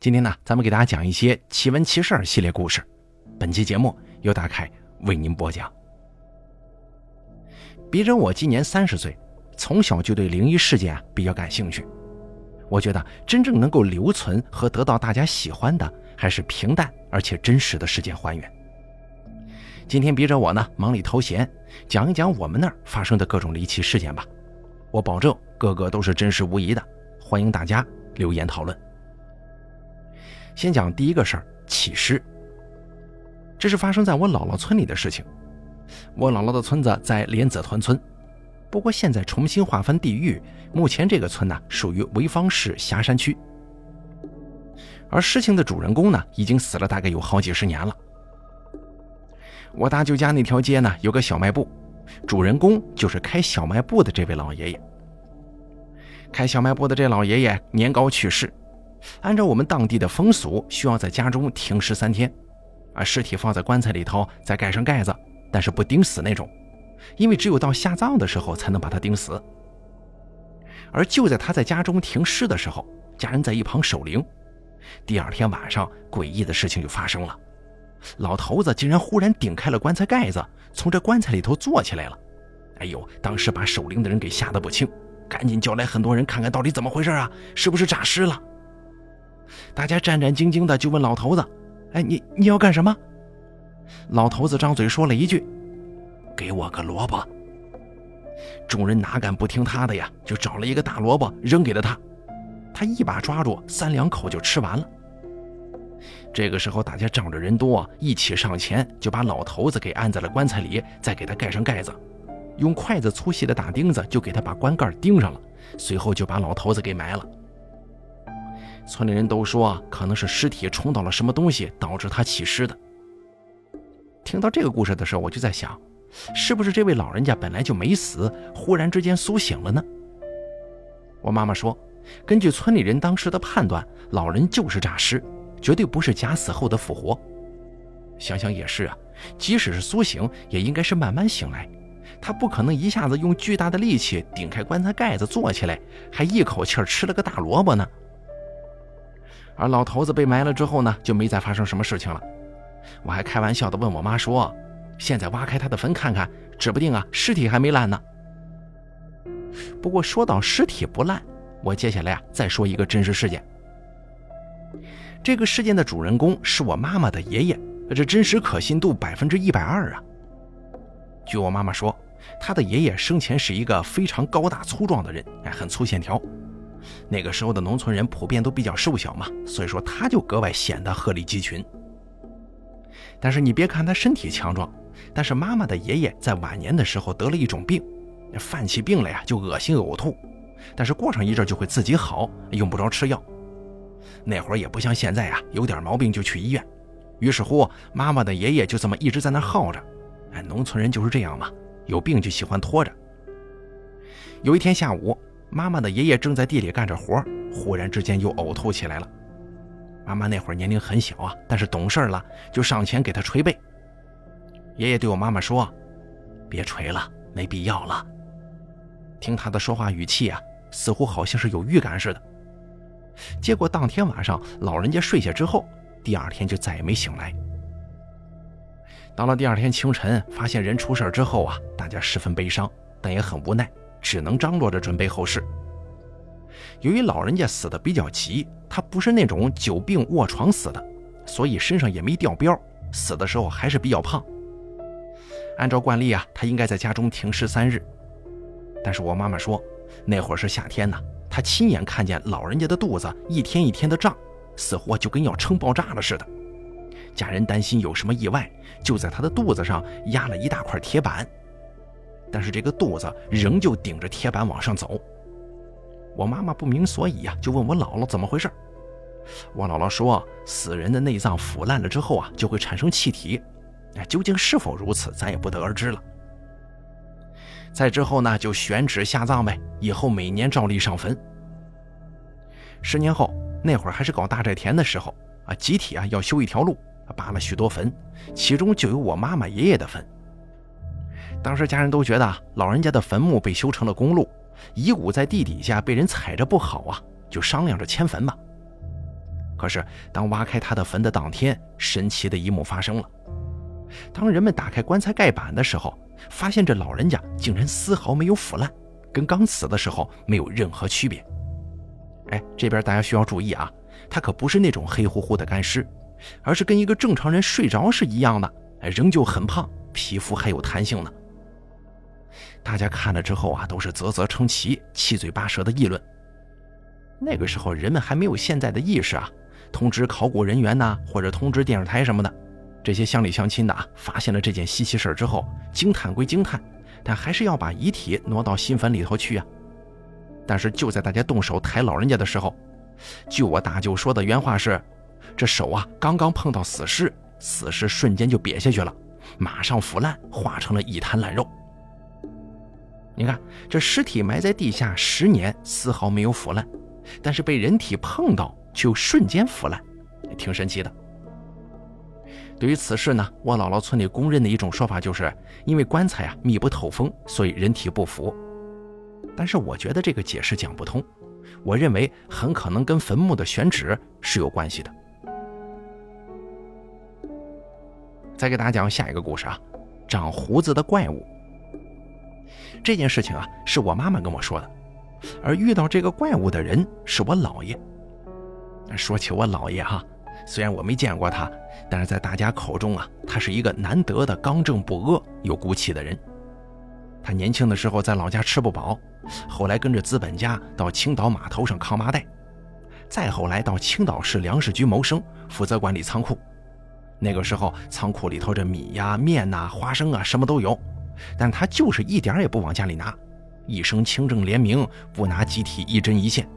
今天呢，咱们给大家讲一些奇闻奇事系列故事。本期节目由大凯为您播讲。别人我今年三十岁，从小就对灵异事件啊比较感兴趣。我觉得真正能够留存和得到大家喜欢的，还是平淡而且真实的事件还原。今天别着我呢忙里偷闲，讲一讲我们那儿发生的各种离奇事件吧。我保证个个都是真实无疑的，欢迎大家留言讨论。先讲第一个事儿，起尸。这是发生在我姥姥村里的事情。我姥姥的村子在莲子团村，不过现在重新划分地域，目前这个村呢属于潍坊市霞山区。而事情的主人公呢，已经死了大概有好几十年了。我大舅家那条街呢有个小卖部，主人公就是开小卖部的这位老爷爷。开小卖部的这老爷爷年高去世。按照我们当地的风俗，需要在家中停尸三天，啊，尸体放在棺材里头，再盖上盖子，但是不钉死那种，因为只有到下葬的时候才能把它钉死。而就在他在家中停尸的时候，家人在一旁守灵。第二天晚上，诡异的事情就发生了，老头子竟然忽然顶开了棺材盖子，从这棺材里头坐起来了。哎呦，当时把守灵的人给吓得不轻，赶紧叫来很多人看看到底怎么回事啊，是不是诈尸了？大家战战兢兢的就问老头子：“哎，你你要干什么？”老头子张嘴说了一句：“给我个萝卜。”众人哪敢不听他的呀？就找了一个大萝卜扔给了他，他一把抓住，三两口就吃完了。这个时候，大家仗着人多，一起上前就把老头子给按在了棺材里，再给他盖上盖子，用筷子粗细的大钉子就给他把棺盖钉上了，随后就把老头子给埋了。村里人都说，可能是尸体冲到了什么东西，导致他起尸的。听到这个故事的时候，我就在想，是不是这位老人家本来就没死，忽然之间苏醒了呢？我妈妈说，根据村里人当时的判断，老人就是诈尸，绝对不是假死后的复活。想想也是啊，即使是苏醒，也应该是慢慢醒来，他不可能一下子用巨大的力气顶开棺材盖子坐起来，还一口气吃了个大萝卜呢。而老头子被埋了之后呢，就没再发生什么事情了。我还开玩笑的问我妈说：“现在挖开他的坟看看，指不定啊，尸体还没烂呢。”不过说到尸体不烂，我接下来啊再说一个真实事件。这个事件的主人公是我妈妈的爷爷，这真实可信度百分之一百二啊。据我妈妈说，他的爷爷生前是一个非常高大粗壮的人，哎，很粗线条。那个时候的农村人普遍都比较瘦小嘛，所以说他就格外显得鹤立鸡群。但是你别看他身体强壮，但是妈妈的爷爷在晚年的时候得了一种病，犯起病来呀就恶心呕吐，但是过上一阵就会自己好，用不着吃药。那会儿也不像现在啊，有点毛病就去医院。于是乎，妈妈的爷爷就这么一直在那耗着。哎，农村人就是这样嘛，有病就喜欢拖着。有一天下午。妈妈的爷爷正在地里干着活，忽然之间又呕吐起来了。妈妈那会儿年龄很小啊，但是懂事了，就上前给他捶背。爷爷对我妈妈说：“别捶了，没必要了。”听他的说话语气啊，似乎好像是有预感似的。结果当天晚上，老人家睡下之后，第二天就再也没醒来。到了第二天清晨，发现人出事之后啊，大家十分悲伤，但也很无奈。只能张罗着准备后事。由于老人家死的比较急，他不是那种久病卧床死的，所以身上也没掉膘，死的时候还是比较胖。按照惯例啊，他应该在家中停尸三日。但是我妈妈说，那会儿是夏天呢，她亲眼看见老人家的肚子一天一天的胀，似乎就跟要撑爆炸了似的。家人担心有什么意外，就在他的肚子上压了一大块铁板。但是这个肚子仍旧顶着铁板往上走。我妈妈不明所以呀，就问我姥姥怎么回事。我姥姥说，死人的内脏腐烂了之后啊，就会产生气体。哎，究竟是否如此，咱也不得而知了。再之后呢，就选址下葬呗，以后每年照例上坟。十年后，那会儿还是搞大寨田的时候啊，集体啊要修一条路，扒了许多坟，其中就有我妈妈爷爷的坟。当时家人都觉得老人家的坟墓被修成了公路，遗骨在地底下被人踩着不好啊，就商量着迁坟吧。可是当挖开他的坟的当天，神奇的一幕发生了。当人们打开棺材盖板的时候，发现这老人家竟然丝毫没有腐烂，跟刚死的时候没有任何区别。哎，这边大家需要注意啊，他可不是那种黑乎乎的干尸，而是跟一个正常人睡着是一样的，哎，仍旧很胖，皮肤还有弹性呢。大家看了之后啊，都是啧啧称奇，七嘴八舌的议论。那个时候人们还没有现在的意识啊，通知考古人员呐，或者通知电视台什么的。这些乡里乡亲的啊，发现了这件稀奇事之后，惊叹归惊叹，但还是要把遗体挪到新坟里头去啊。但是就在大家动手抬老人家的时候，据我大舅说的原话是：这手啊刚刚碰到死尸，死尸瞬间就瘪下去了，马上腐烂，化成了一滩烂肉。你看，这尸体埋在地下十年，丝毫没有腐烂，但是被人体碰到就瞬间腐烂，挺神奇的。对于此事呢，我姥姥村里公认的一种说法就是，因为棺材啊密不透风，所以人体不腐。但是我觉得这个解释讲不通，我认为很可能跟坟墓的选址是有关系的。再给大家讲下一个故事啊，长胡子的怪物。这件事情啊是我妈妈跟我说的，而遇到这个怪物的人是我姥爷。说起我姥爷哈。虽然我没见过他，但是在大家口中啊，他是一个难得的刚正不阿、有骨气的人。他年轻的时候在老家吃不饱，后来跟着资本家到青岛码头上扛麻袋，再后来到青岛市粮食局谋生，负责管理仓库。那个时候仓库里头这米呀、面呐、花生啊什么都有，但他就是一点也不往家里拿，一生清正廉明，不拿集体一针一线。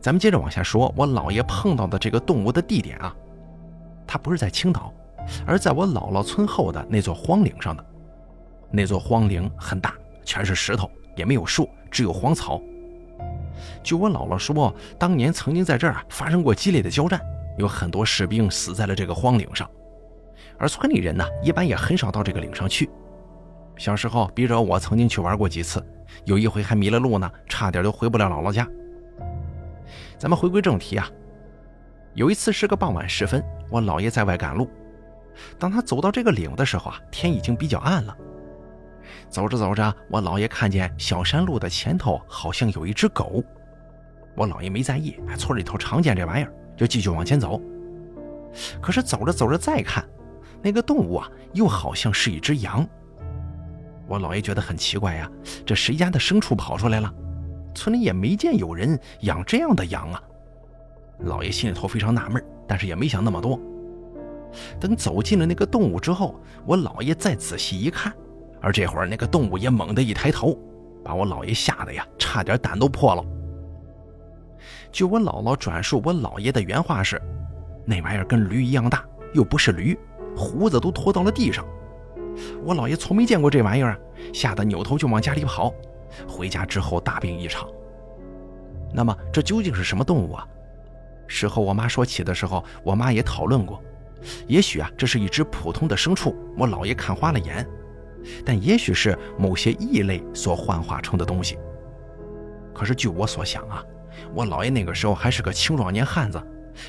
咱们接着往下说，我姥爷碰到的这个动物的地点啊，它不是在青岛，而在我姥姥村后的那座荒岭上的。那座荒岭很大，全是石头，也没有树，只有荒草。据我姥姥说，当年曾经在这儿啊发生过激烈的交战，有很多士兵死在了这个荒岭上。而村里人呢，一般也很少到这个岭上去。小时候，逼着我曾经去玩过几次，有一回还迷了路呢，差点就回不了姥姥家。咱们回归正题啊，有一次是个傍晚时分，我姥爷在外赶路。当他走到这个岭的时候啊，天已经比较暗了。走着走着，我姥爷看见小山路的前头好像有一只狗。我姥爷没在意，村里头常见这玩意儿，就继续往前走。可是走着走着再看，那个动物啊，又好像是一只羊。我姥爷觉得很奇怪呀，这谁家的牲畜跑出来了？村里也没见有人养这样的羊啊！老爷心里头非常纳闷，但是也没想那么多。等走进了那个动物之后，我姥爷再仔细一看，而这会儿那个动物也猛地一抬头，把我姥爷吓得呀，差点胆都破了。据我姥姥转述，我姥爷的原话是：“那玩意儿跟驴一样大，又不是驴，胡子都拖到了地上。”我姥爷从没见过这玩意儿，吓得扭头就往家里跑。回家之后大病一场。那么这究竟是什么动物啊？事后我妈说起的时候，我妈也讨论过。也许啊，这是一只普通的牲畜，我姥爷看花了眼；但也许是某些异类所幻化成的东西。可是据我所想啊，我姥爷那个时候还是个青壮年汉子，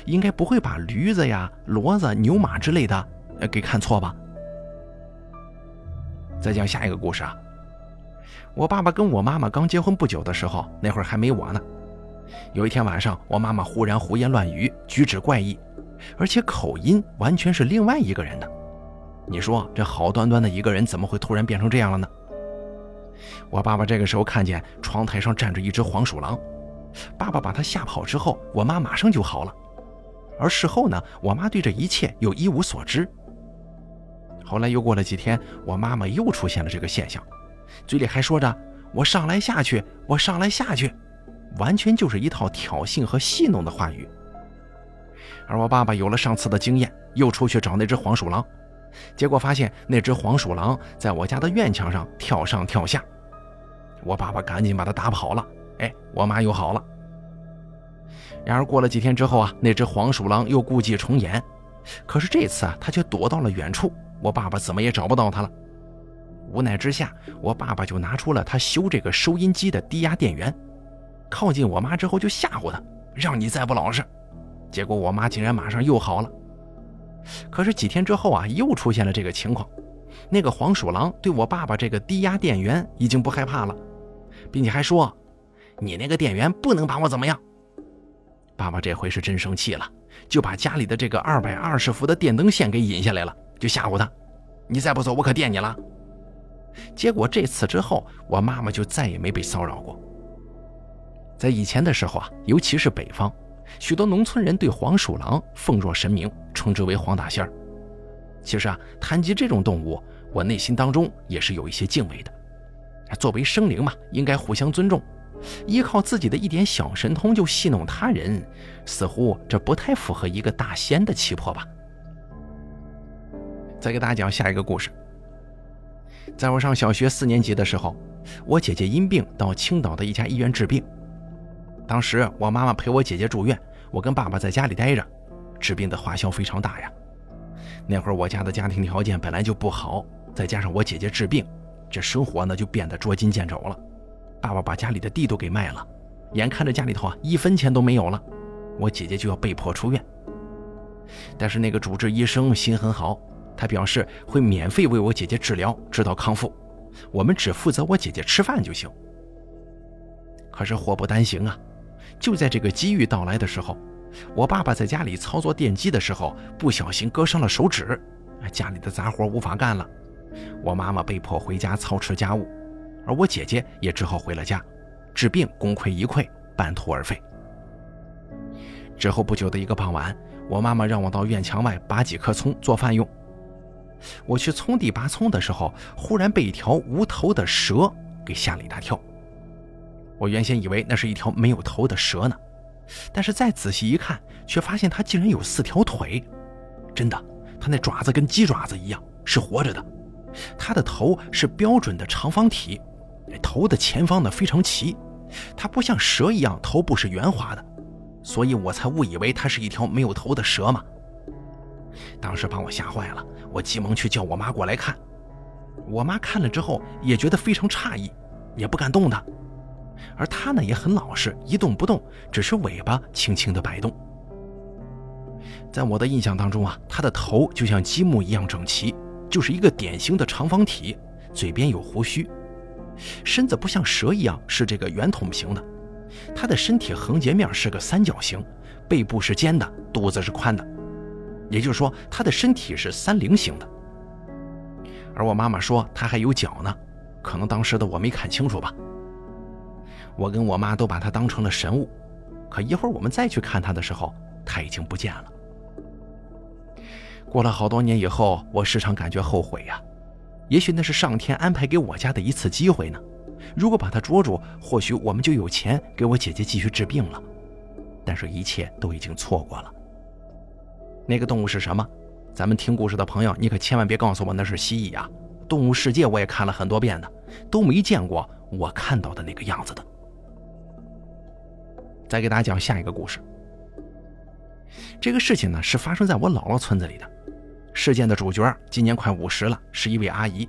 应该不会把驴子呀、骡子、牛马之类的给看错吧？再讲下一个故事啊。我爸爸跟我妈妈刚结婚不久的时候，那会儿还没我呢。有一天晚上，我妈妈忽然胡言乱语，举止怪异，而且口音完全是另外一个人的。你说这好端端的一个人，怎么会突然变成这样了呢？我爸爸这个时候看见窗台上站着一只黄鼠狼，爸爸把他吓跑之后，我妈马上就好了。而事后呢，我妈对这一切又一无所知。后来又过了几天，我妈妈又出现了这个现象。嘴里还说着“我上来下去，我上来下去”，完全就是一套挑衅和戏弄的话语。而我爸爸有了上次的经验，又出去找那只黄鼠狼，结果发现那只黄鼠狼在我家的院墙上跳上跳下。我爸爸赶紧把它打跑了。哎，我妈又好了。然而过了几天之后啊，那只黄鼠狼又故伎重演，可是这次啊，它却躲到了远处，我爸爸怎么也找不到他了。无奈之下，我爸爸就拿出了他修这个收音机的低压电源，靠近我妈之后就吓唬她，让你再不老实。结果我妈竟然马上又好了。可是几天之后啊，又出现了这个情况。那个黄鼠狼对我爸爸这个低压电源已经不害怕了，并且还说：“你那个电源不能把我怎么样。”爸爸这回是真生气了，就把家里的这个二百二十伏的电灯线给引下来了，就吓唬他：“你再不走，我可电你了。”结果这次之后，我妈妈就再也没被骚扰过。在以前的时候啊，尤其是北方，许多农村人对黄鼠狼奉若神明，称之为黄大仙儿。其实啊，谈及这种动物，我内心当中也是有一些敬畏的。作为生灵嘛，应该互相尊重。依靠自己的一点小神通就戏弄他人，似乎这不太符合一个大仙的气魄吧。再给大家讲下一个故事。在我上小学四年级的时候，我姐姐因病到青岛的一家医院治病。当时我妈妈陪我姐姐住院，我跟爸爸在家里待着，治病的花销非常大呀。那会儿我家的家庭条件本来就不好，再加上我姐姐治病，这生活呢就变得捉襟见肘了。爸爸把家里的地都给卖了，眼看着家里头啊一分钱都没有了，我姐姐就要被迫出院。但是那个主治医生心很好，他表示会免费为我姐姐治疗，直到康复，我们只负责我姐姐吃饭就行。可是祸不单行啊，就在这个机遇到来的时候，我爸爸在家里操作电机的时候不小心割伤了手指，家里的杂活无法干了，我妈妈被迫回家操持家务。而我姐姐也只好回了家，治病功亏一篑，半途而废。之后不久的一个傍晚，我妈妈让我到院墙外拔几棵葱做饭用。我去葱地拔葱的时候，忽然被一条无头的蛇给吓了一大跳。我原先以为那是一条没有头的蛇呢，但是再仔细一看，却发现它竟然有四条腿。真的，它那爪子跟鸡爪子一样，是活着的。它的头是标准的长方体。头的前方呢非常齐，它不像蛇一样头部是圆滑的，所以我才误以为它是一条没有头的蛇嘛。当时把我吓坏了，我急忙去叫我妈过来看。我妈看了之后也觉得非常诧异，也不敢动它。而它呢也很老实，一动不动，只是尾巴轻轻地摆动。在我的印象当中啊，它的头就像积木一样整齐，就是一个典型的长方体，嘴边有胡须。身子不像蛇一样是这个圆筒形的，它的身体横截面是个三角形，背部是尖的，肚子是宽的，也就是说它的身体是三菱形的。而我妈妈说它还有脚呢，可能当时的我没看清楚吧。我跟我妈都把它当成了神物，可一会儿我们再去看它的时候，它已经不见了。过了好多年以后，我时常感觉后悔呀。也许那是上天安排给我家的一次机会呢。如果把它捉住，或许我们就有钱给我姐姐继续治病了。但是，一切都已经错过了。那个动物是什么？咱们听故事的朋友，你可千万别告诉我那是蜥蜴啊！动物世界我也看了很多遍的，都没见过我看到的那个样子的。再给大家讲下一个故事。这个事情呢，是发生在我姥姥村子里的。事件的主角今年快五十了，是一位阿姨。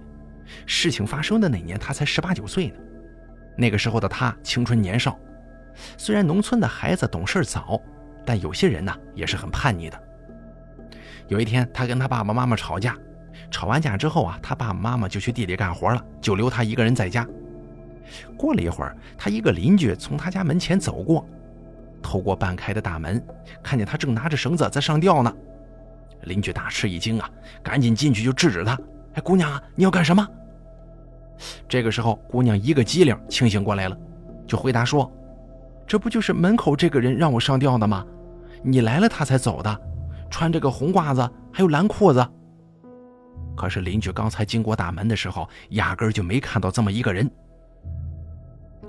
事情发生的那年，她才十八九岁呢。那个时候的她青春年少，虽然农村的孩子懂事早，但有些人呢也是很叛逆的。有一天，他跟他爸爸妈妈吵架，吵完架之后啊，他爸爸妈妈就去地里干活了，就留他一个人在家。过了一会儿，他一个邻居从他家门前走过，透过半开的大门，看见他正拿着绳子在上吊呢。邻居大吃一惊啊，赶紧进去就制止他。哎，姑娘啊，你要干什么？这个时候，姑娘一个机灵，清醒过来了，就回答说：“这不就是门口这个人让我上吊的吗？你来了他才走的，穿这个红褂子，还有蓝裤子。”可是邻居刚才经过大门的时候，压根就没看到这么一个人。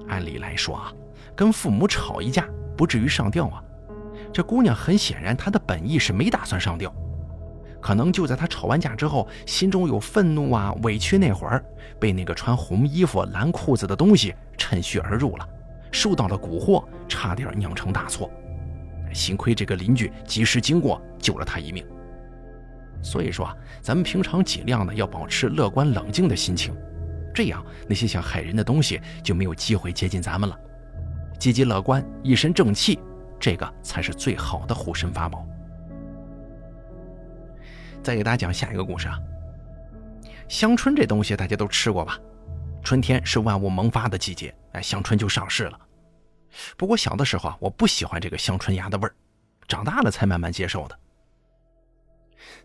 按理来说啊，跟父母吵一架不至于上吊啊。这姑娘很显然，她的本意是没打算上吊。可能就在她吵完架之后，心中有愤怒啊、委屈那会儿，被那个穿红衣服、蓝裤子的东西趁虚而入了，受到了蛊惑，差点酿成大错。幸亏这个邻居及时经过，救了他一命。所以说啊，咱们平常尽量的要保持乐观冷静的心情，这样那些想害人的东西就没有机会接近咱们了。积极乐观，一身正气，这个才是最好的护身法宝。再给大家讲下一个故事啊。香椿这东西大家都吃过吧？春天是万物萌发的季节，哎，香椿就上市了。不过小的时候啊，我不喜欢这个香椿芽的味儿，长大了才慢慢接受的。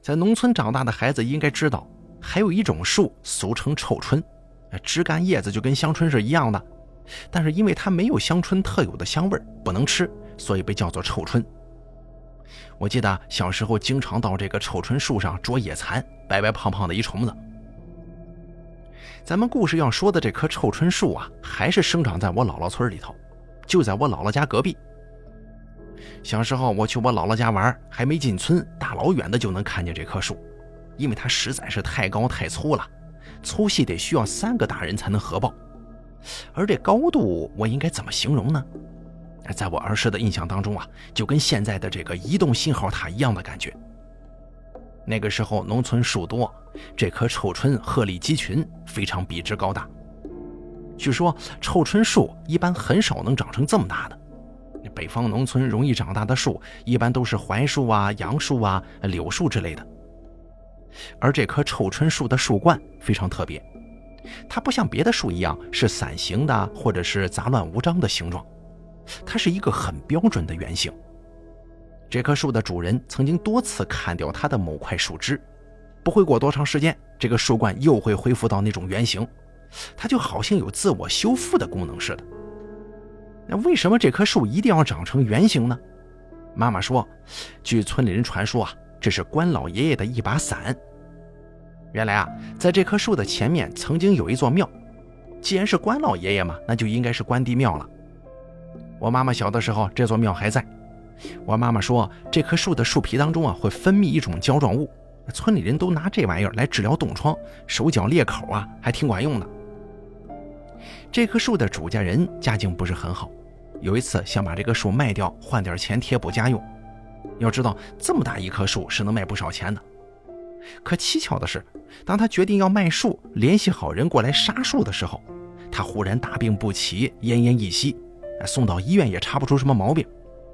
在农村长大的孩子应该知道，还有一种树俗称臭椿，枝干叶子就跟香椿是一样的，但是因为它没有香椿特有的香味不能吃，所以被叫做臭椿。我记得小时候经常到这个臭椿树上捉野蚕，白白胖胖的一虫子。咱们故事要说的这棵臭椿树啊，还是生长在我姥姥村里头，就在我姥姥家隔壁。小时候我去我姥姥家玩，还没进村，大老远的就能看见这棵树，因为它实在是太高太粗了，粗细得需要三个大人才能合抱。而这高度我应该怎么形容呢？在我儿时的印象当中啊，就跟现在的这个移动信号塔一样的感觉。那个时候农村树多，这棵臭椿鹤立鸡群，非常笔直高大。据说臭椿树一般很少能长成这么大的。北方农村容易长大的树，一般都是槐树啊、杨树啊、柳树之类的。而这棵臭椿树的树冠非常特别，它不像别的树一样是伞形的，或者是杂乱无章的形状，它是一个很标准的圆形。这棵树的主人曾经多次砍掉它的某块树枝，不会过多长时间，这个树冠又会恢复到那种圆形，它就好像有自我修复的功能似的。那为什么这棵树一定要长成圆形呢？妈妈说，据村里人传说啊，这是关老爷爷的一把伞。原来啊，在这棵树的前面曾经有一座庙，既然是关老爷爷嘛，那就应该是关帝庙了。我妈妈小的时候，这座庙还在。我妈妈说，这棵树的树皮当中啊，会分泌一种胶状物，村里人都拿这玩意儿来治疗冻疮、手脚裂口啊，还挺管用的。这棵树的主家人家境不是很好，有一次想把这棵树卖掉，换点钱贴补家用。要知道，这么大一棵树是能卖不少钱的。可蹊跷的是，当他决定要卖树，联系好人过来杀树的时候，他忽然大病不起，奄奄一息，送到医院也查不出什么毛病。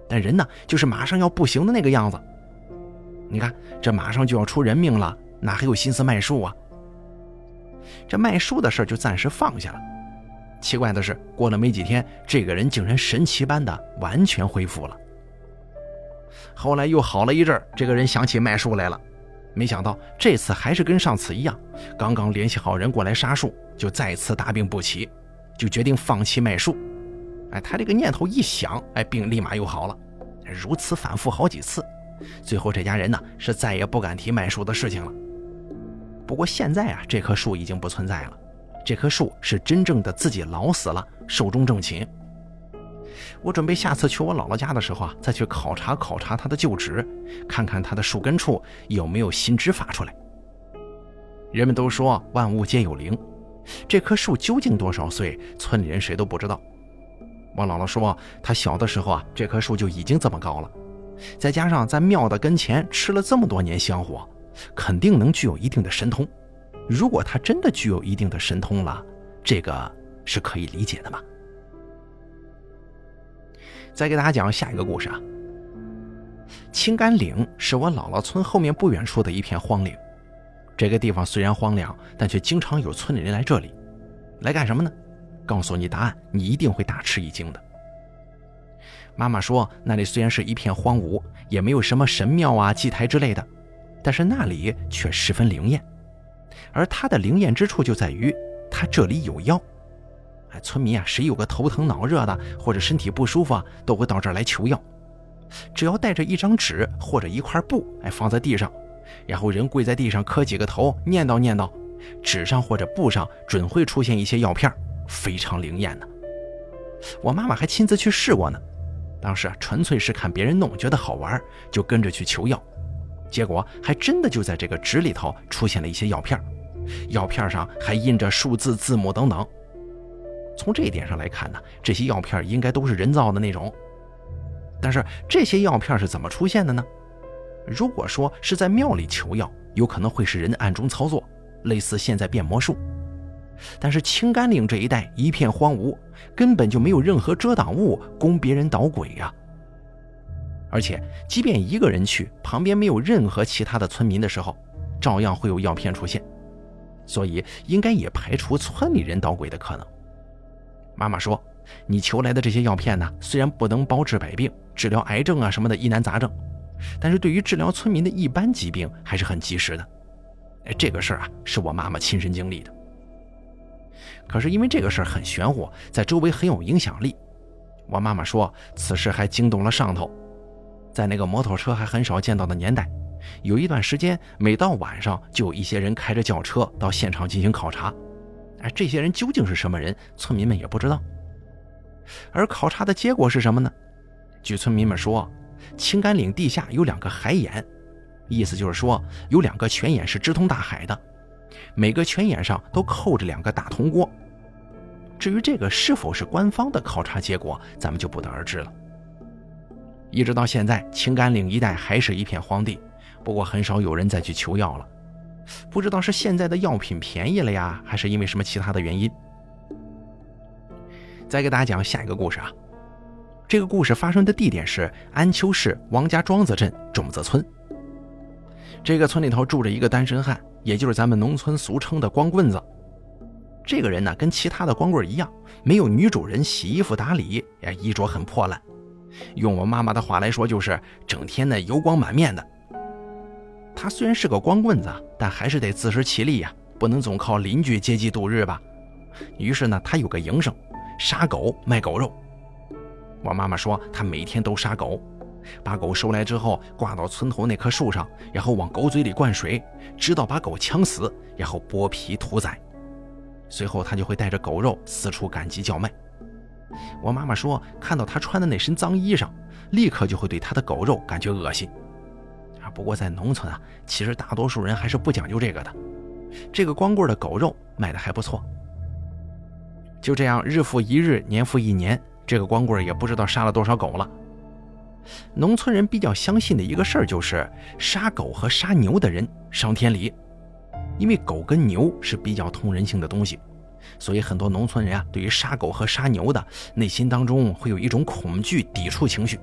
但人呢，就是马上要不行的那个样子。你看，这马上就要出人命了，哪还有心思卖树啊？这卖树的事就暂时放下了。奇怪的是，过了没几天，这个人竟然神奇般的完全恢复了。后来又好了一阵，这个人想起卖树来了，没想到这次还是跟上次一样，刚刚联系好人过来杀树，就再次大病不起，就决定放弃卖树。哎，他这个念头一想，哎，病立马又好了。如此反复好几次，最后这家人呢是再也不敢提卖树的事情了。不过现在啊，这棵树已经不存在了，这棵树是真正的自己老死了，寿终正寝。我准备下次去我姥姥家的时候啊，再去考察考察它的旧址，看看它的树根处有没有新枝发出来。人们都说万物皆有灵，这棵树究竟多少岁，村里人谁都不知道。我姥姥说，她小的时候啊，这棵树就已经这么高了，再加上在庙的跟前吃了这么多年香火，肯定能具有一定的神通。如果他真的具有一定的神通了，这个是可以理解的嘛？再给大家讲下一个故事啊。青甘岭是我姥姥村后面不远处的一片荒岭，这个地方虽然荒凉，但却经常有村里人来这里，来干什么呢？告诉你答案，你一定会大吃一惊的。妈妈说，那里虽然是一片荒芜，也没有什么神庙啊、祭台之类的，但是那里却十分灵验。而它的灵验之处就在于，它这里有药。哎，村民啊，谁有个头疼脑热的，或者身体不舒服啊，都会到这儿来求药。只要带着一张纸或者一块布，哎，放在地上，然后人跪在地上磕几个头，念叨念叨，纸上或者布上准会出现一些药片非常灵验呢，我妈妈还亲自去试过呢。当时啊，纯粹是看别人弄，觉得好玩，就跟着去求药。结果还真的就在这个纸里头出现了一些药片，药片上还印着数字、字母等等。从这一点上来看呢，这些药片应该都是人造的那种。但是这些药片是怎么出现的呢？如果说是在庙里求药，有可能会是人暗中操作，类似现在变魔术。但是青甘岭这一带一片荒芜，根本就没有任何遮挡物供别人捣鬼呀。而且即便一个人去，旁边没有任何其他的村民的时候，照样会有药片出现，所以应该也排除村里人捣鬼的可能。妈妈说：“你求来的这些药片呢，虽然不能包治百病，治疗癌症啊什么的疑难杂症，但是对于治疗村民的一般疾病还是很及时的。”哎，这个事儿啊，是我妈妈亲身经历的。可是因为这个事儿很玄乎，在周围很有影响力，我妈妈说此事还惊动了上头。在那个摩托车还很少见到的年代，有一段时间，每到晚上就有一些人开着轿车到现场进行考察。哎，这些人究竟是什么人？村民们也不知道。而考察的结果是什么呢？据村民们说，青甘岭地下有两个海眼，意思就是说有两个泉眼是直通大海的，每个泉眼上都扣着两个大铜锅。至于这个是否是官方的考察结果，咱们就不得而知了。一直到现在，青甘岭一带还是一片荒地，不过很少有人再去求药了。不知道是现在的药品便宜了呀，还是因为什么其他的原因。再给大家讲下一个故事啊，这个故事发生的地点是安丘市王家庄子镇种子村。这个村里头住着一个单身汉，也就是咱们农村俗称的光棍子。这个人呢，跟其他的光棍一样，没有女主人洗衣服打理，呀，衣着很破烂。用我妈妈的话来说，就是整天呢油光满面的。他虽然是个光棍子，但还是得自食其力呀，不能总靠邻居接济度日吧。于是呢，他有个营生，杀狗卖狗肉。我妈妈说，他每天都杀狗，把狗收来之后挂到村头那棵树上，然后往狗嘴里灌水，直到把狗呛死，然后剥皮屠宰。随后他就会带着狗肉四处赶集叫卖。我妈妈说，看到他穿的那身脏衣裳，立刻就会对他的狗肉感觉恶心。啊不过在农村啊，其实大多数人还是不讲究这个的。这个光棍的狗肉卖的还不错。就这样，日复一日，年复一年，这个光棍也不知道杀了多少狗了。农村人比较相信的一个事儿就是，杀狗和杀牛的人伤天理，因为狗跟牛是比较通人性的东西，所以很多农村人啊，对于杀狗和杀牛的内心当中会有一种恐惧、抵触情绪。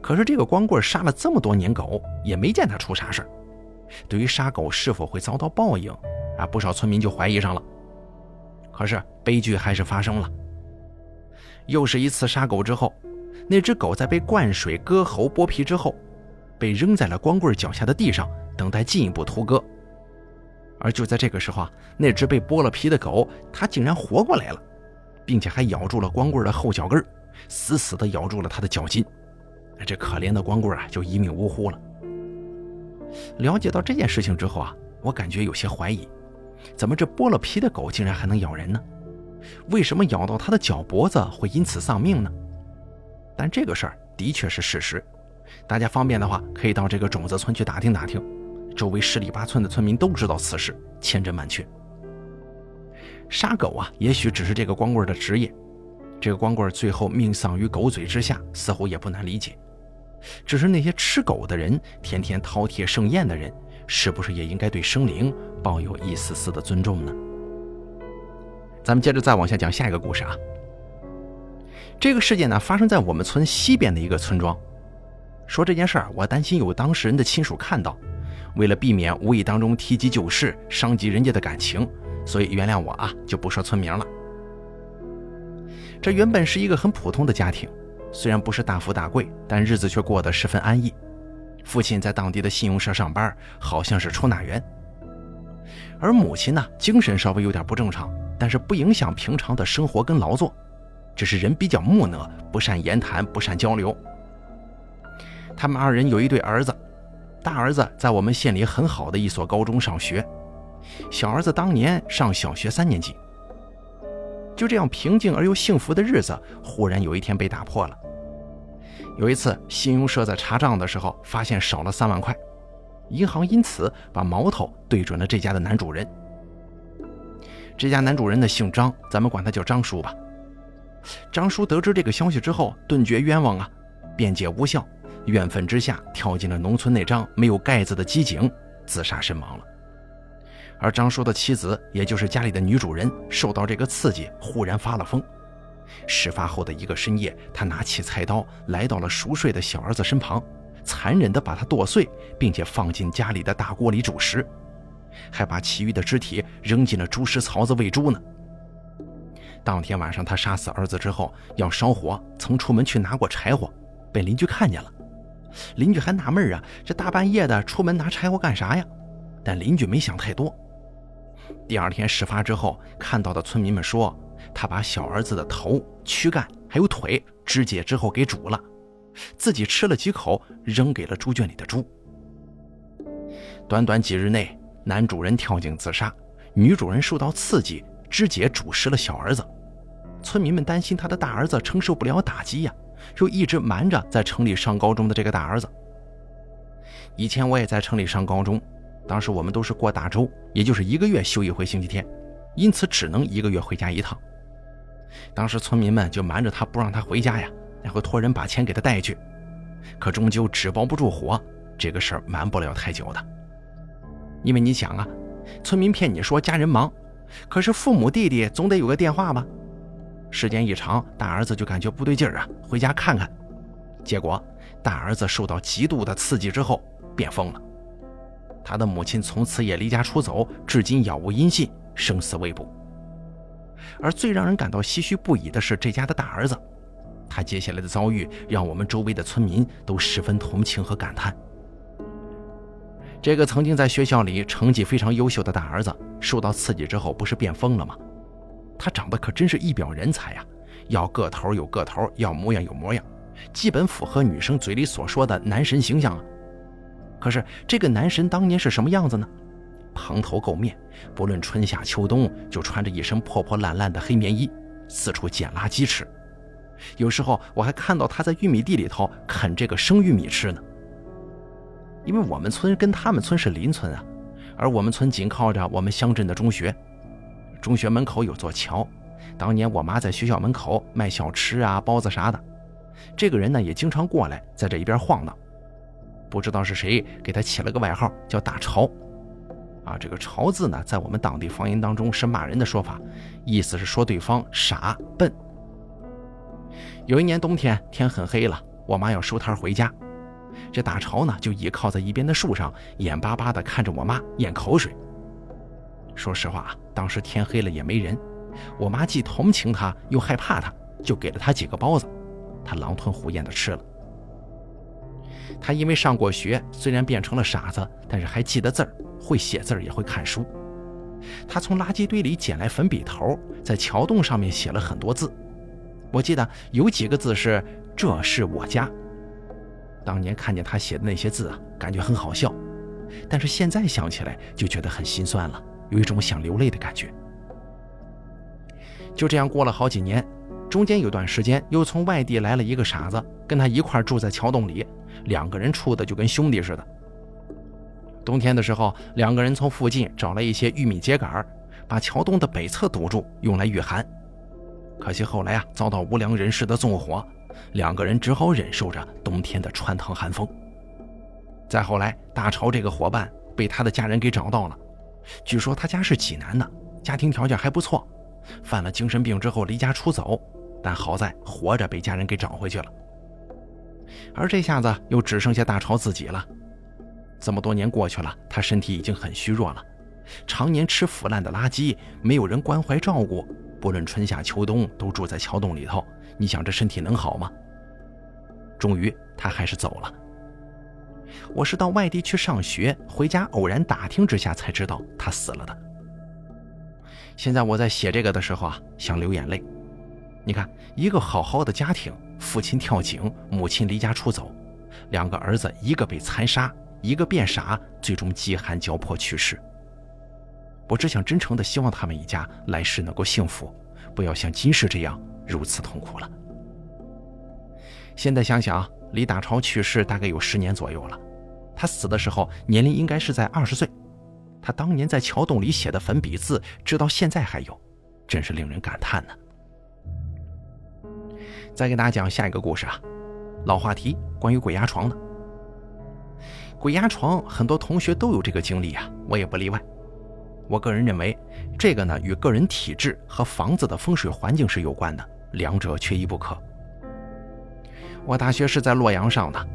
可是这个光棍杀了这么多年狗，也没见他出啥事儿。对于杀狗是否会遭到报应，啊，不少村民就怀疑上了。可是悲剧还是发生了。又是一次杀狗之后，那只狗在被灌水、割喉、剥皮之后，被扔在了光棍脚下的地上，等待进一步屠割。而就在这个时候啊，那只被剥了皮的狗，它竟然活过来了，并且还咬住了光棍的后脚跟，死死地咬住了他的脚筋。这可怜的光棍啊，就一命呜呼了。了解到这件事情之后啊，我感觉有些怀疑，怎么这剥了皮的狗竟然还能咬人呢？为什么咬到他的脚脖子会因此丧命呢？但这个事儿的确是事实，大家方便的话可以到这个种子村去打听打听，周围十里八村的村民都知道此事，千真万确。杀狗啊，也许只是这个光棍的职业，这个光棍最后命丧于狗嘴之下，似乎也不难理解。只是那些吃狗的人，天天饕餮盛宴的人，是不是也应该对生灵抱有一丝丝的尊重呢？咱们接着再往下讲下一个故事啊。这个事件呢，发生在我们村西边的一个村庄。说这件事儿，我担心有当事人的亲属看到，为了避免无意当中提及旧事，伤及人家的感情，所以原谅我啊，就不说村名了。这原本是一个很普通的家庭。虽然不是大富大贵，但日子却过得十分安逸。父亲在当地的信用社上班，好像是出纳员。而母亲呢，精神稍微有点不正常，但是不影响平常的生活跟劳作，只是人比较木讷，不善言谈，不善交流。他们二人有一对儿子，大儿子在我们县里很好的一所高中上学，小儿子当年上小学三年级。就这样平静而又幸福的日子，忽然有一天被打破了。有一次，信用社在查账的时候，发现少了三万块，银行因此把矛头对准了这家的男主人。这家男主人的姓张，咱们管他叫张叔吧。张叔得知这个消息之后，顿觉冤枉啊，辩解无效，怨愤之下跳进了农村那张没有盖子的机井，自杀身亡了。而张叔的妻子，也就是家里的女主人，受到这个刺激，忽然发了疯，事发后的一个深夜，他拿起菜刀来到了熟睡的小儿子身旁，残忍地把他剁碎，并且放进家里的大锅里煮食，还把其余的肢体扔进了猪食槽子喂猪呢。当天晚上，他杀死儿子之后要烧火，曾出门去拿过柴火，被邻居看见了。邻居还纳闷啊，这大半夜的出门拿柴火干啥呀？但邻居没想太多。第二天事发之后，看到的村民们说。他把小儿子的头、躯干还有腿、肢解之后给煮了，自己吃了几口，扔给了猪圈里的猪。短短几日内，男主人跳井自杀，女主人受到刺激，肢解煮食了小儿子。村民们担心他的大儿子承受不了打击呀，就一直瞒着在城里上高中的这个大儿子。以前我也在城里上高中，当时我们都是过大周，也就是一个月休一回星期天，因此只能一个月回家一趟。当时村民们就瞒着他不让他回家呀，然后托人把钱给他带去。可终究纸包不住火，这个事儿瞒不了太久的。因为你想啊，村民骗你说家人忙，可是父母弟弟总得有个电话吧？时间一长，大儿子就感觉不对劲儿啊，回家看看。结果大儿子受到极度的刺激之后变疯了，他的母亲从此也离家出走，至今杳无音信，生死未卜。而最让人感到唏嘘不已的是这家的大儿子，他接下来的遭遇让我们周围的村民都十分同情和感叹。这个曾经在学校里成绩非常优秀的大儿子，受到刺激之后不是变疯了吗？他长得可真是一表人才呀，要个头有个头，要模样有模样，基本符合女生嘴里所说的男神形象啊。可是这个男神当年是什么样子呢？蓬头垢面，不论春夏秋冬，就穿着一身破破烂烂的黑棉衣，四处捡垃圾吃。有时候我还看到他在玉米地里头啃这个生玉米吃呢。因为我们村跟他们村是邻村啊，而我们村紧靠着我们乡镇的中学，中学门口有座桥。当年我妈在学校门口卖小吃啊、包子啥的，这个人呢也经常过来在这一边晃荡。不知道是谁给他起了个外号，叫大潮。啊，这个“潮”字呢，在我们当地方言当中是骂人的说法，意思是说对方傻笨。有一年冬天，天很黑了，我妈要收摊回家，这大潮呢就倚靠在一边的树上，眼巴巴地看着我妈咽口水。说实话啊，当时天黑了也没人，我妈既同情他又害怕他，就给了他几个包子，他狼吞虎咽地吃了。他因为上过学，虽然变成了傻子，但是还记得字儿。会写字儿也会看书。他从垃圾堆里捡来粉笔头，在桥洞上面写了很多字。我记得有几个字是“这是我家”。当年看见他写的那些字啊，感觉很好笑，但是现在想起来就觉得很心酸了，有一种想流泪的感觉。就这样过了好几年，中间有段时间又从外地来了一个傻子，跟他一块住在桥洞里，两个人处的就跟兄弟似的。冬天的时候，两个人从附近找来一些玉米秸秆，把桥洞的北侧堵住，用来御寒。可惜后来啊，遭到无良人士的纵火，两个人只好忍受着冬天的穿堂寒风。再后来，大潮这个伙伴被他的家人给找到了，据说他家是济南的，家庭条件还不错，犯了精神病之后离家出走，但好在活着被家人给找回去了。而这下子又只剩下大潮自己了。这么多年过去了，他身体已经很虚弱了，常年吃腐烂的垃圾，没有人关怀照顾，不论春夏秋冬都住在桥洞里头。你想这身体能好吗？终于，他还是走了。我是到外地去上学，回家偶然打听之下才知道他死了的。现在我在写这个的时候啊，想流眼泪。你看，一个好好的家庭，父亲跳井，母亲离家出走，两个儿子一个被残杀。一个变傻，最终饥寒交迫去世。我只想真诚的希望他们一家来世能够幸福，不要像今世这样如此痛苦了。现在想想，李大超去世大概有十年左右了，他死的时候年龄应该是在二十岁。他当年在桥洞里写的粉笔字，直到现在还有，真是令人感叹呢。再给大家讲下一个故事啊，老话题，关于鬼压床的。鬼压床，很多同学都有这个经历啊，我也不例外。我个人认为，这个呢与个人体质和房子的风水环境是有关的，两者缺一不可。我大学是在洛阳上的，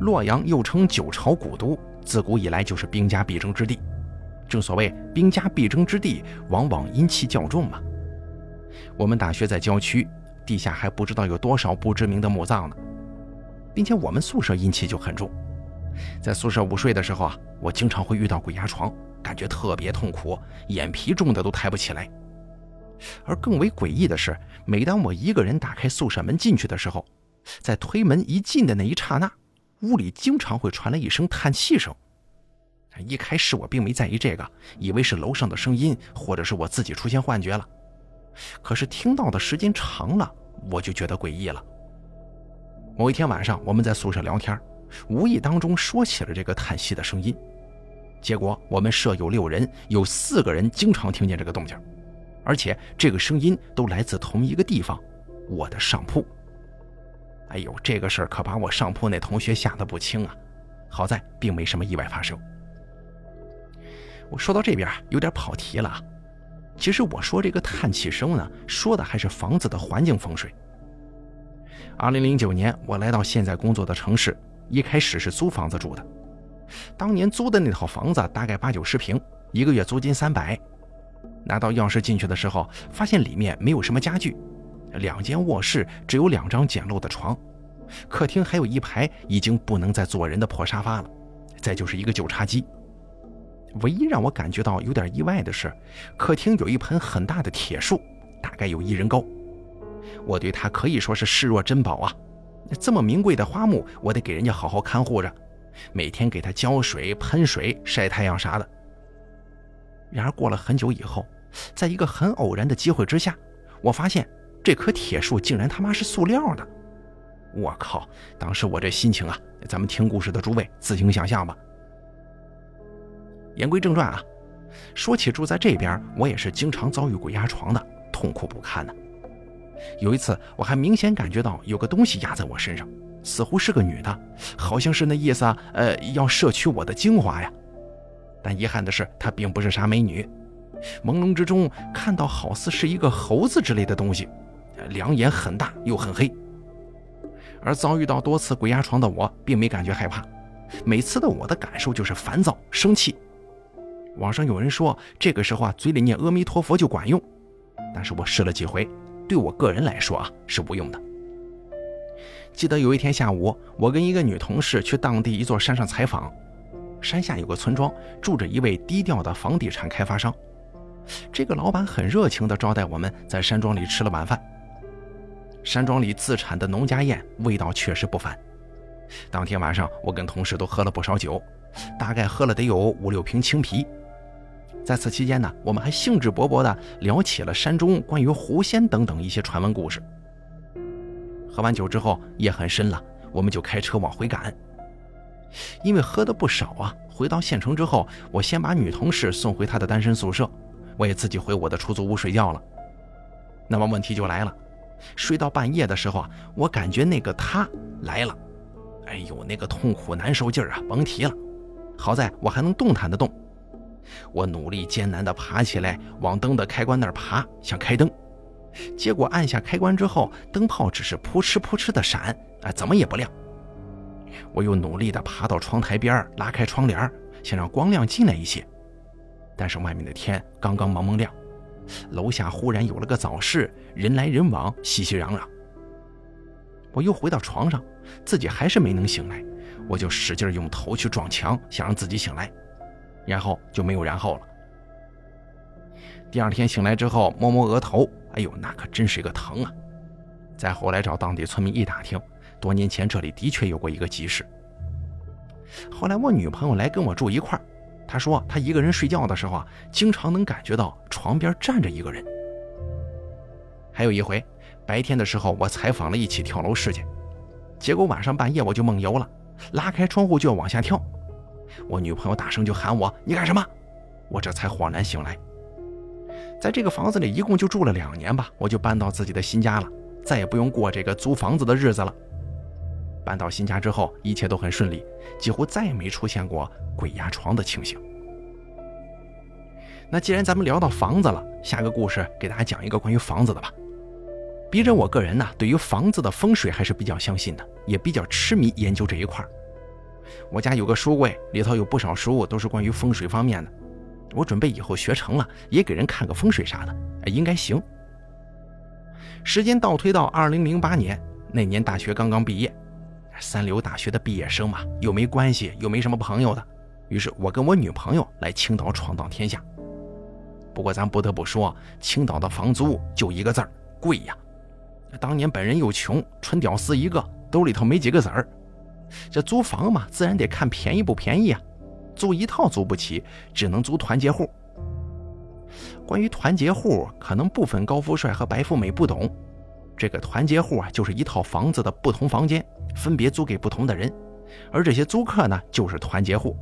洛阳又称九朝古都，自古以来就是兵家必争之地。正所谓兵家必争之地，往往阴气较重嘛。我们大学在郊区，地下还不知道有多少不知名的墓葬呢，并且我们宿舍阴气就很重。在宿舍午睡的时候啊，我经常会遇到鬼压床，感觉特别痛苦，眼皮重的都抬不起来。而更为诡异的是，每当我一个人打开宿舍门进去的时候，在推门一进的那一刹那，屋里经常会传来一声叹气声。一开始我并没在意这个，以为是楼上的声音，或者是我自己出现幻觉了。可是听到的时间长了，我就觉得诡异了。某一天晚上，我们在宿舍聊天，无意当中说起了这个叹息的声音。结果我们舍友六人，有四个人经常听见这个动静，而且这个声音都来自同一个地方——我的上铺。哎呦，这个事儿可把我上铺那同学吓得不轻啊！好在并没什么意外发生。我说到这边有点跑题了啊，其实我说这个叹气声呢，说的还是房子的环境风水。二零零九年，我来到现在工作的城市，一开始是租房子住的。当年租的那套房子大概八九十平，一个月租金三百。拿到钥匙进去的时候，发现里面没有什么家具。两间卧室只有两张简陋的床，客厅还有一排已经不能再坐人的破沙发了，再就是一个旧茶几。唯一让我感觉到有点意外的是，客厅有一盆很大的铁树，大概有一人高。我对它可以说是视若珍宝啊！这么名贵的花木，我得给人家好好看护着，每天给它浇水、喷水、晒太阳啥的。然而过了很久以后，在一个很偶然的机会之下，我发现。这棵铁树竟然他妈是塑料的！我靠！当时我这心情啊，咱们听故事的诸位自行想象吧。言归正传啊，说起住在这边，我也是经常遭遇鬼压床的，痛苦不堪呢。有一次，我还明显感觉到有个东西压在我身上，似乎是个女的，好像是那意思啊，呃，要摄取我的精华呀。但遗憾的是，她并不是啥美女，朦胧之中看到好似是一个猴子之类的东西。两眼很大又很黑，而遭遇到多次鬼压床的我，并没感觉害怕。每次的我的感受就是烦躁、生气。网上有人说，这个时候啊，嘴里念阿弥陀佛就管用，但是我试了几回，对我个人来说啊，是无用的。记得有一天下午，我跟一个女同事去当地一座山上采访，山下有个村庄，住着一位低调的房地产开发商。这个老板很热情地招待我们在山庄里吃了晚饭。山庄里自产的农家宴，味道确实不凡。当天晚上，我跟同事都喝了不少酒，大概喝了得有五六瓶青啤。在此期间呢，我们还兴致勃勃地聊起了山中关于狐仙等等一些传闻故事。喝完酒之后，夜很深了，我们就开车往回赶。因为喝的不少啊，回到县城之后，我先把女同事送回她的单身宿舍，我也自己回我的出租屋睡觉了。那么问题就来了。睡到半夜的时候啊，我感觉那个他来了，哎呦，那个痛苦难受劲儿啊，甭提了。好在我还能动弹得动，我努力艰难地爬起来，往灯的开关那儿爬，想开灯。结果按下开关之后，灯泡只是扑哧扑哧的闪，啊，怎么也不亮。我又努力地爬到窗台边拉开窗帘，想让光亮进来一些，但是外面的天刚刚蒙蒙亮。楼下忽然有了个早市，人来人往，熙熙攘攘。我又回到床上，自己还是没能醒来，我就使劲用头去撞墙，想让自己醒来，然后就没有然后了。第二天醒来之后，摸摸额头，哎呦，那可真是一个疼啊！再后来找当地村民一打听，多年前这里的确有过一个集市。后来我女朋友来跟我住一块儿。他说，他一个人睡觉的时候啊，经常能感觉到床边站着一个人。还有一回，白天的时候我采访了一起跳楼事件，结果晚上半夜我就梦游了，拉开窗户就要往下跳，我女朋友大声就喊我：“你干什么？”我这才恍然醒来。在这个房子里一共就住了两年吧，我就搬到自己的新家了，再也不用过这个租房子的日子了。搬到新家之后，一切都很顺利，几乎再也没出现过鬼压床的情形。那既然咱们聊到房子了，下个故事给大家讲一个关于房子的吧。逼着我个人呢，对于房子的风水还是比较相信的，也比较痴迷研究这一块我家有个书柜，里头有不少书，都是关于风水方面的。我准备以后学成了，也给人看个风水啥的，应该行。时间倒推到二零零八年，那年大学刚刚毕业，三流大学的毕业生嘛，又没关系，又没什么朋友的，于是我跟我女朋友来青岛闯荡天下。不过咱不得不说，青岛的房租就一个字儿贵呀。当年本人又穷，纯屌丝一个，兜里头没几个子儿。这租房嘛，自然得看便宜不便宜啊。租一套租不起，只能租团结户。关于团结户，可能部分高富帅和白富美不懂。这个团结户啊，就是一套房子的不同房间，分别租给不同的人，而这些租客呢，就是团结户。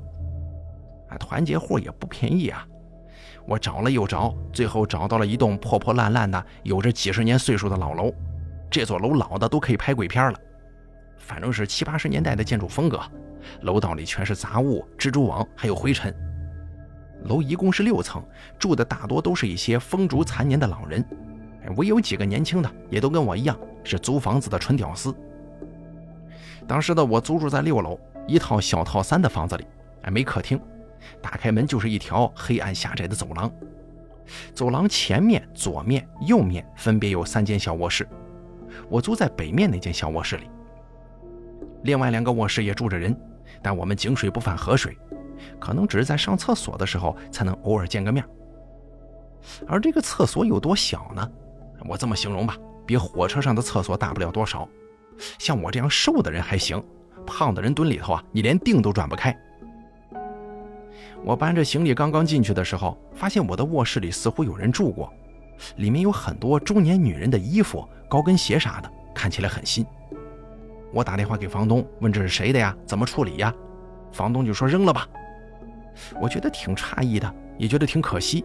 啊，团结户也不便宜啊。我找了又找，最后找到了一栋破破烂烂的、有着几十年岁数的老楼。这座楼老的都可以拍鬼片了，反正是七八十年代的建筑风格。楼道里全是杂物、蜘蛛网，还有灰尘。楼一共是六层，住的大多都是一些风烛残年的老人，唯有几个年轻的，也都跟我一样是租房子的纯屌丝。当时的我租住在六楼一套小套三的房子里，哎，没客厅。打开门就是一条黑暗狭窄的走廊，走廊前面、左面、右面分别有三间小卧室，我租在北面那间小卧室里。另外两个卧室也住着人，但我们井水不犯河水，可能只是在上厕所的时候才能偶尔见个面。而这个厕所有多小呢？我这么形容吧，比火车上的厕所大不了多少。像我这样瘦的人还行，胖的人蹲里头啊，你连腚都转不开。我搬着行李刚刚进去的时候，发现我的卧室里似乎有人住过，里面有很多中年女人的衣服、高跟鞋啥的，看起来很新。我打电话给房东问这是谁的呀？怎么处理呀？房东就说扔了吧。我觉得挺诧异的，也觉得挺可惜。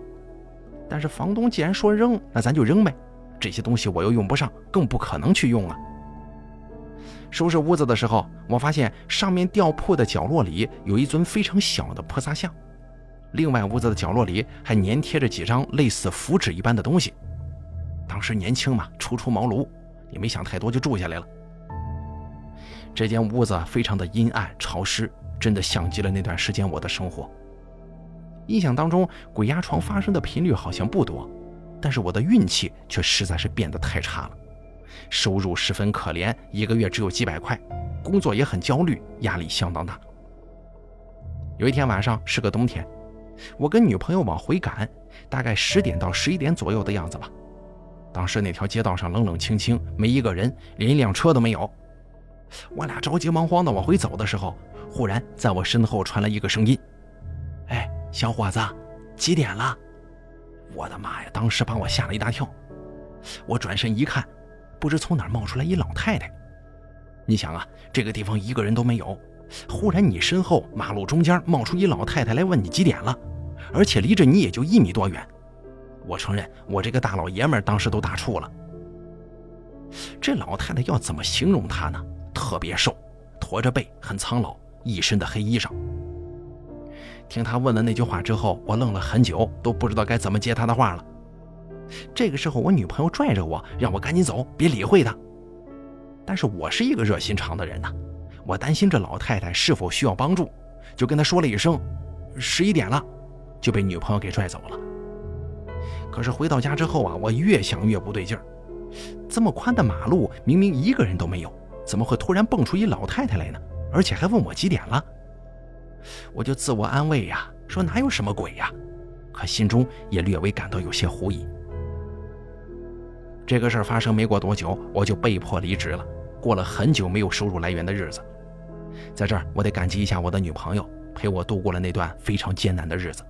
但是房东既然说扔，那咱就扔呗。这些东西我又用不上，更不可能去用了。收拾屋子的时候，我发现上面吊铺的角落里有一尊非常小的菩萨像。另外，屋子的角落里还粘贴着几张类似符纸一般的东西。当时年轻嘛，初出茅庐，也没想太多就住下来了。这间屋子非常的阴暗潮湿，真的像极了那段时间我的生活。印象当中，鬼压床发生的频率好像不多，但是我的运气却实在是变得太差了，收入十分可怜，一个月只有几百块，工作也很焦虑，压力相当大。有一天晚上是个冬天。我跟女朋友往回赶，大概十点到十一点左右的样子吧。当时那条街道上冷冷清清，没一个人，连一辆车都没有。我俩着急忙慌的往回走的时候，忽然在我身后传来一个声音：“哎，小伙子，几点了？”我的妈呀！当时把我吓了一大跳。我转身一看，不知从哪冒出来一老太太。你想啊，这个地方一个人都没有。忽然，你身后马路中间冒出一老太太来问你几点了，而且离着你也就一米多远。我承认，我这个大老爷们当时都打怵了。这老太太要怎么形容她呢？特别瘦，驼着背，很苍老，一身的黑衣裳。听他问了那句话之后，我愣了很久，都不知道该怎么接他的话了。这个时候，我女朋友拽着我，让我赶紧走，别理会她。但是我是一个热心肠的人呐。我担心这老太太是否需要帮助，就跟她说了一声：“十一点了”，就被女朋友给拽走了。可是回到家之后啊，我越想越不对劲儿。这么宽的马路，明明一个人都没有，怎么会突然蹦出一老太太来呢？而且还问我几点了？我就自我安慰呀，说哪有什么鬼呀？可心中也略微感到有些狐疑。这个事儿发生没过多久，我就被迫离职了，过了很久没有收入来源的日子。在这儿，我得感激一下我的女朋友，陪我度过了那段非常艰难的日子。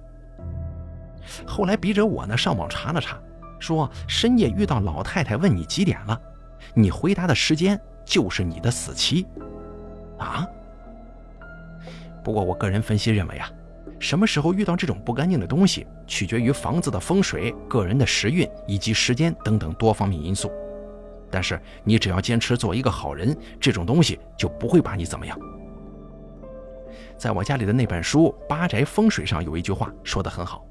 后来，笔者我呢上网查了查，说深夜遇到老太太问你几点了，你回答的时间就是你的死期。啊？不过我个人分析认为啊，什么时候遇到这种不干净的东西，取决于房子的风水、个人的时运以及时间等等多方面因素。但是你只要坚持做一个好人，这种东西就不会把你怎么样。在我家里的那本书《八宅风水》上有一句话说得很好，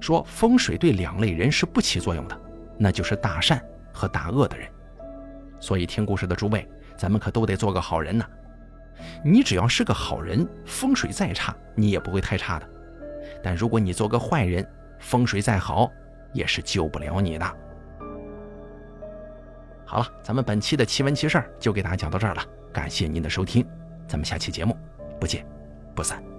说风水对两类人是不起作用的，那就是大善和大恶的人。所以听故事的诸位，咱们可都得做个好人呢。你只要是个好人，风水再差你也不会太差的。但如果你做个坏人，风水再好也是救不了你的。好了，咱们本期的奇闻奇事就给大家讲到这儿了，感谢您的收听，咱们下期节目不见不散。